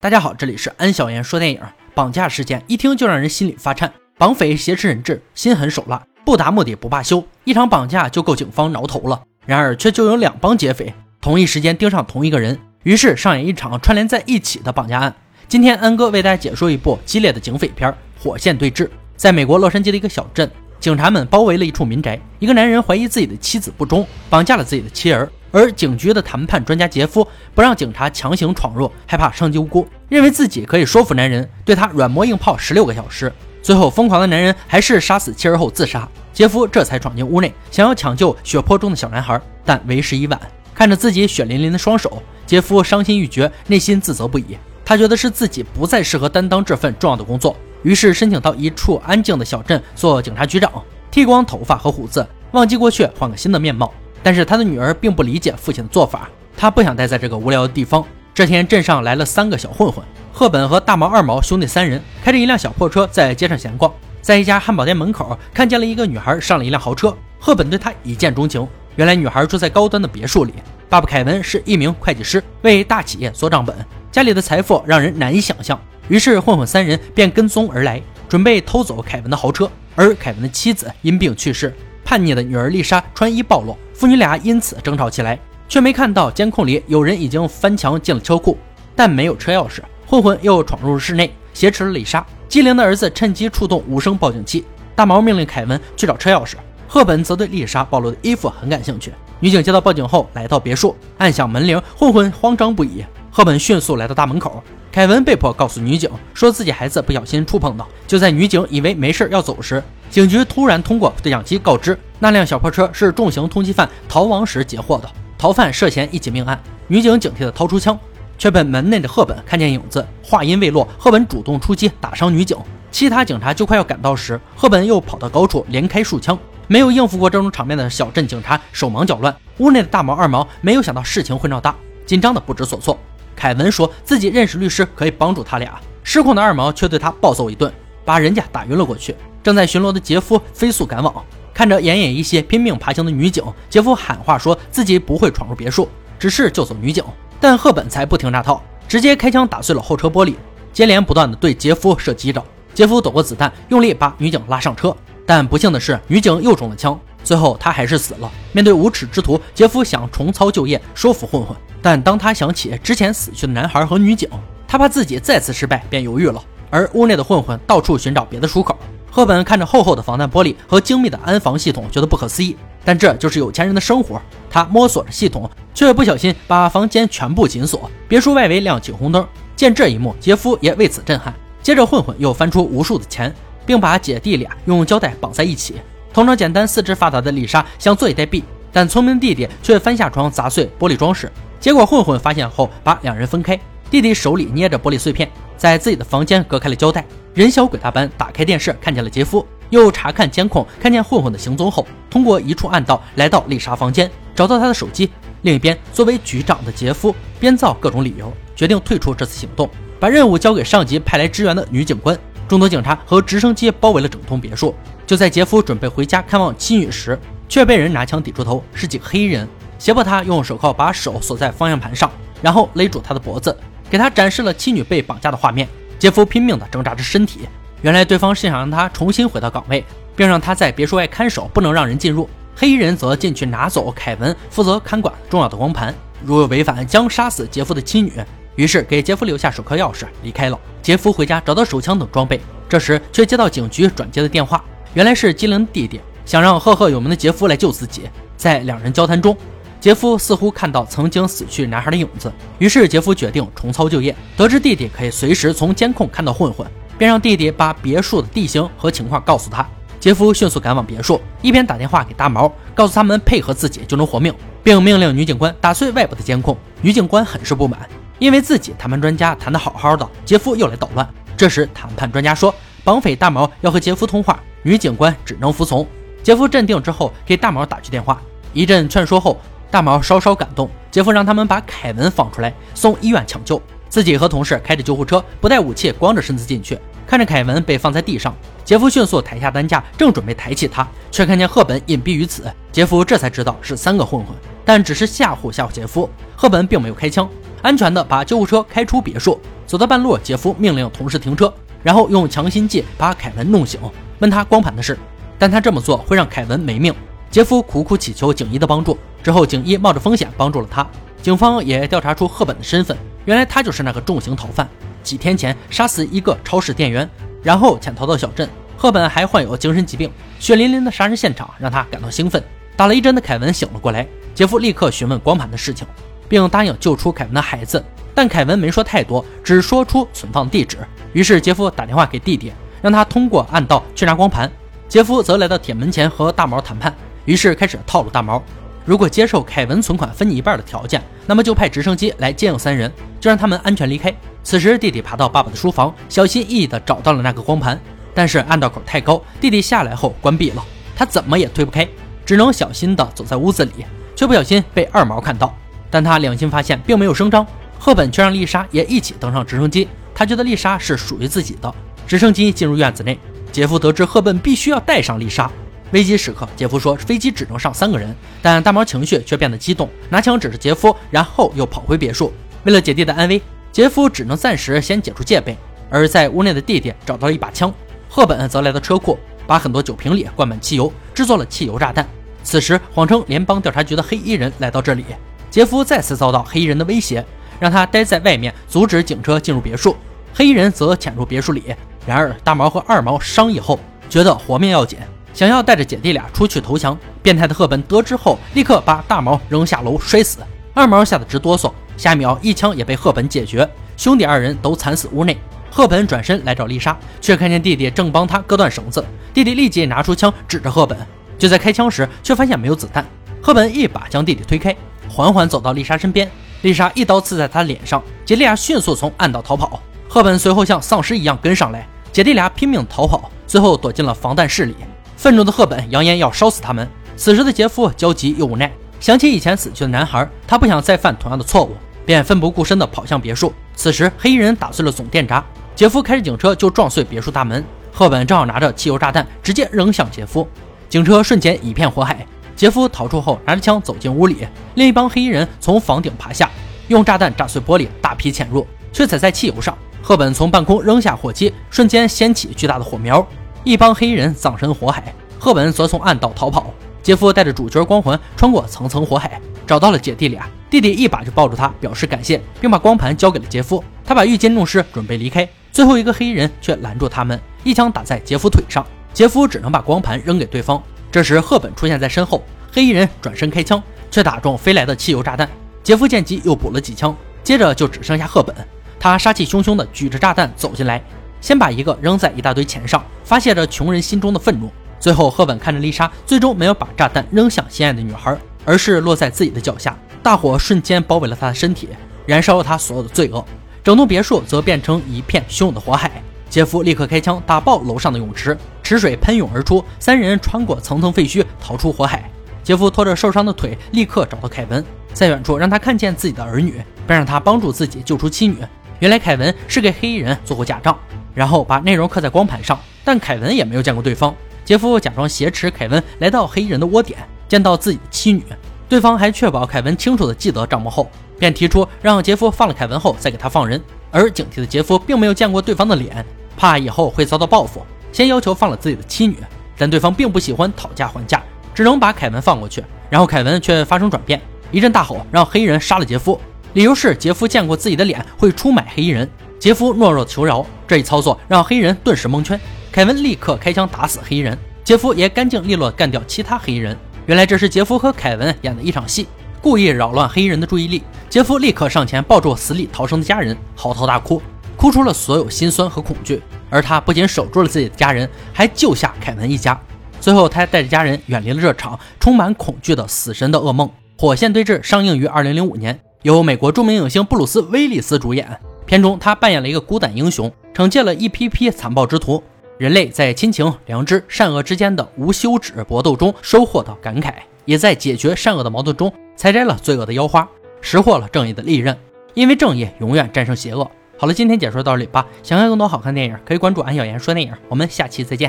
大家好，这里是安小言说电影。绑架事件一听就让人心里发颤，绑匪挟持人质，心狠手辣，不达目的不罢休，一场绑架就够警方挠头了。然而却就有两帮劫匪同一时间盯上同一个人，于是上演一场串联在一起的绑架案。今天安哥为大家解说一部激烈的警匪片《火线对峙》。在美国洛杉矶的一个小镇，警察们包围了一处民宅，一个男人怀疑自己的妻子不忠，绑架了自己的妻儿。而警局的谈判专家杰夫不让警察强行闯入，害怕伤及无辜，认为自己可以说服男人对他软磨硬泡十六个小时。最后，疯狂的男人还是杀死妻儿后自杀。杰夫这才闯进屋内，想要抢救血泊中的小男孩，但为时已晚。看着自己血淋淋的双手，杰夫伤心欲绝，内心自责不已。他觉得是自己不再适合担当这份重要的工作，于是申请到一处安静的小镇做警察局长，剃光头发和胡子，忘记过去，换个新的面貌。但是他的女儿并不理解父亲的做法，他不想待在这个无聊的地方。这天，镇上来了三个小混混，赫本和大毛、二毛兄弟三人开着一辆小破车在街上闲逛，在一家汉堡店门口看见了一个女孩上了一辆豪车，赫本对她一见钟情。原来女孩住在高端的别墅里，爸爸凯文是一名会计师，为大企业做账本，家里的财富让人难以想象。于是混混三人便跟踪而来，准备偷走凯文的豪车。而凯文的妻子因病去世，叛逆的女儿丽莎穿衣暴露。父女俩因此争吵起来，却没看到监控里有人已经翻墙进了车库，但没有车钥匙。混混又闯入室内，挟持了丽莎。机灵的儿子趁机触动无声报警器。大毛命令凯文去找车钥匙，赫本则对丽莎暴露的衣服很感兴趣。女警接到报警后来到别墅，按响门铃，混混慌张不已。赫本迅速来到大门口，凯文被迫告诉女警，说自己孩子不小心触碰到。就在女警以为没事要走时，警局突然通过对讲机告知。那辆小破车是重型通缉犯逃亡时截获的，逃犯涉嫌一起命案。女警警惕地掏出枪，却被门内的赫本看见影子。话音未落，赫本主动出击，打伤女警。其他警察就快要赶到时，赫本又跑到高处，连开数枪。没有应付过这种场面的小镇警察手忙脚乱。屋内的大毛、二毛没有想到事情会闹大，紧张的不知所措。凯文说自己认识律师，可以帮助他俩。失控的二毛却对他暴揍一顿，把人家打晕了过去。正在巡逻的杰夫飞速赶往。看着奄奄一息、拼命爬行的女警，杰夫喊话说自己不会闯入别墅，只是救走女警。但赫本才不听那套，直接开枪打碎了后车玻璃，接连不断的对杰夫射击着。杰夫躲过子弹，用力把女警拉上车，但不幸的是，女警又中了枪，最后他还是死了。面对无耻之徒，杰夫想重操旧业，说服混混，但当他想起之前死去的男孩和女警，他怕自己再次失败，便犹豫了。而屋内的混混到处寻找别的出口。赫本看着厚厚的防弹玻璃和精密的安防系统，觉得不可思议。但这就是有钱人的生活。他摸索着系统，却不小心把房间全部紧锁。别墅外围亮起红灯。见这一幕，杰夫也为此震撼。接着，混混又翻出无数的钱，并把姐弟俩用胶带绑在一起。通常简单、四肢发达的丽莎想坐以待毙，但聪明的弟弟却翻下床砸碎玻璃装饰。结果混混发现后，把两人分开。弟弟手里捏着玻璃碎片，在自己的房间隔开了胶带。人小鬼大般打开电视，看见了杰夫，又查看监控，看见混混的行踪后，通过一处暗道来到丽莎房间，找到她的手机。另一边，作为局长的杰夫编造各种理由，决定退出这次行动，把任务交给上级派来支援的女警官。众多警察和直升机包围了整栋别墅。就在杰夫准备回家看望妻女时，却被人拿枪抵住头，是几个黑衣人胁迫他用手铐把手锁在方向盘上，然后勒住他的脖子，给他展示了妻女被绑架的画面。杰夫拼命地挣扎着身体，原来对方是想让他重新回到岗位，并让他在别墅外看守，不能让人进入。黑衣人则进去拿走凯文负责看管重要的光盘，如有违反将杀死杰夫的妻女。于是给杰夫留下手铐钥匙，离开了。杰夫回家找到手枪等装备，这时却接到警局转接的电话，原来是机灵弟弟想让赫赫有名的杰夫来救自己。在两人交谈中。杰夫似乎看到曾经死去男孩的影子，于是杰夫决定重操旧业。得知弟弟可以随时从监控看到混混，便让弟弟把别墅的地形和情况告诉他。杰夫迅速赶往别墅，一边打电话给大毛，告诉他们配合自己就能活命，并命令女警官打碎外部的监控。女警官很是不满，因为自己谈判专家谈得好好的，杰夫又来捣乱。这时谈判专家说，绑匪大毛要和杰夫通话，女警官只能服从。杰夫镇定之后，给大毛打去电话，一阵劝说后。大毛稍稍感动，杰夫让他们把凯文放出来，送医院抢救。自己和同事开着救护车，不带武器，光着身子进去。看着凯文被放在地上，杰夫迅速抬下担架，正准备抬起他，却看见赫本隐蔽于此。杰夫这才知道是三个混混，但只是吓唬吓唬杰夫。赫本并没有开枪，安全的把救护车开出别墅。走到半路，杰夫命令同事停车，然后用强心剂把凯文弄醒，问他光盘的事。但他这么做会让凯文没命。杰夫苦苦祈求警医的帮助，之后警医冒着风险帮助了他。警方也调查出赫本的身份，原来他就是那个重刑逃犯，几天前杀死一个超市店员，然后潜逃到小镇。赫本还患有精神疾病，血淋淋的杀人现场让他感到兴奋。打了一针的凯文醒了过来，杰夫立刻询问光盘的事情，并答应救出凯文的孩子。但凯文没说太多，只说出存放地址。于是杰夫打电话给弟弟，让他通过暗道去拿光盘。杰夫则来到铁门前和大毛谈判，于是开始套路大毛。如果接受凯文存款分你一半的条件，那么就派直升机来接应三人，就让他们安全离开。此时弟弟爬到爸爸的书房，小心翼翼地找到了那个光盘，但是暗道口太高，弟弟下来后关闭了，他怎么也推不开，只能小心地走在屋子里，却不小心被二毛看到。但他良心发现，并没有声张。赫本却让丽莎也一起登上直升机，他觉得丽莎是属于自己的。直升机进入院子内，杰夫得知赫本必须要带上丽莎。危机时刻，杰夫说飞机只能上三个人，但大毛情绪却变得激动，拿枪指着杰夫，然后又跑回别墅。为了姐弟的安危，杰夫只能暂时先解除戒备。而在屋内的弟弟找到了一把枪，赫本则来到车库，把很多酒瓶里灌满汽油，制作了汽油炸弹。此时，谎称联邦调查局的黑衣人来到这里，杰夫再次遭到黑衣人的威胁。让他待在外面，阻止警车进入别墅。黑衣人则潜入别墅里。然而，大毛和二毛商议后，觉得活命要紧，想要带着姐弟俩出去投降。变态的赫本得知后，立刻把大毛扔下楼摔死。二毛吓得直哆嗦，下一秒一枪也被赫本解决。兄弟二人都惨死屋内。赫本转身来找丽莎，却看见弟弟正帮他割断绳子。弟弟立即拿出枪指着赫本，就在开枪时，却发现没有子弹。赫本一把将弟弟推开，缓缓走到丽莎身边。丽莎一刀刺在他脸上，姐弟俩迅速从暗道逃跑。赫本随后像丧尸一样跟上来，姐弟俩拼命逃跑，最后躲进了防弹室里。愤怒的赫本扬言要烧死他们。此时的杰夫焦急又无奈，想起以前死去的男孩，他不想再犯同样的错误，便奋不顾身地跑向别墅。此时黑衣人打碎了总电闸，杰夫开着警车就撞碎别墅大门。赫本正好拿着汽油炸弹，直接扔向杰夫，警车瞬间一片火海。杰夫逃出后，拿着枪走进屋里。另一帮黑衣人从房顶爬下，用炸弹炸碎玻璃，大批潜入，却踩在汽油上。赫本从半空扔下火机，瞬间掀起巨大的火苗。一帮黑衣人葬身火海，赫本则从暗道逃跑。杰夫带着主角光环穿过层层火海，找到了姐弟俩。弟弟一把就抱住他，表示感谢，并把光盘交给了杰夫。他把浴巾弄湿，准备离开。最后一个黑衣人却拦住他们，一枪打在杰夫腿上。杰夫只能把光盘扔给对方。这时，赫本出现在身后，黑衣人转身开枪，却打中飞来的汽油炸弹。杰夫见机又补了几枪，接着就只剩下赫本。他杀气汹汹地举着炸弹走进来，先把一个扔在一大堆钱上，发泄着穷人心中的愤怒。最后，赫本看着丽莎，最终没有把炸弹扔向心爱的女孩，而是落在自己的脚下。大火瞬间包围了他的身体，燃烧了他所有的罪恶。整栋别墅则变成一片汹涌的火海。杰夫立刻开枪打爆楼上的泳池。池水喷涌而出，三人穿过层层废墟逃出火海。杰夫拖着受伤的腿，立刻找到凯文，在远处让他看见自己的儿女，并让他帮助自己救出妻女。原来凯文是给黑衣人做过假账，然后把内容刻在光盘上，但凯文也没有见过对方。杰夫假装挟持凯文来到黑衣人的窝点，见到自己的妻女，对方还确保凯文清楚的记得账目后，便提出让杰夫放了凯文后再给他放人。而警惕的杰夫并没有见过对方的脸，怕以后会遭到报复。先要求放了自己的妻女，但对方并不喜欢讨价还价，只能把凯文放过去。然后凯文却发生转变，一阵大吼，让黑衣人杀了杰夫。理由是杰夫见过自己的脸，会出卖黑衣人。杰夫懦弱求饶，这一操作让黑人顿时蒙圈。凯文立刻开枪打死黑人，杰夫也干净利落干掉其他黑衣人。原来这是杰夫和凯文演的一场戏，故意扰乱黑衣人的注意力。杰夫立刻上前抱住死里逃生的家人，嚎啕大哭，哭出了所有心酸和恐惧。而他不仅守住了自己的家人，还救下凯文一家。最后，他带着家人远离了这场充满恐惧的死神的噩梦。《火线对峙》上映于2005年，由美国著名影星布鲁斯·威利斯主演。片中，他扮演了一个孤胆英雄，惩戒了一批批残暴之徒。人类在亲情、良知、善恶之间的无休止搏斗中收获到感慨，也在解决善恶的矛盾中采摘了罪恶的妖花，拾获了正义的利刃。因为正义永远战胜邪恶。好了，今天解说到这里吧。想看更多好看电影，可以关注安小言说电影。我们下期再见。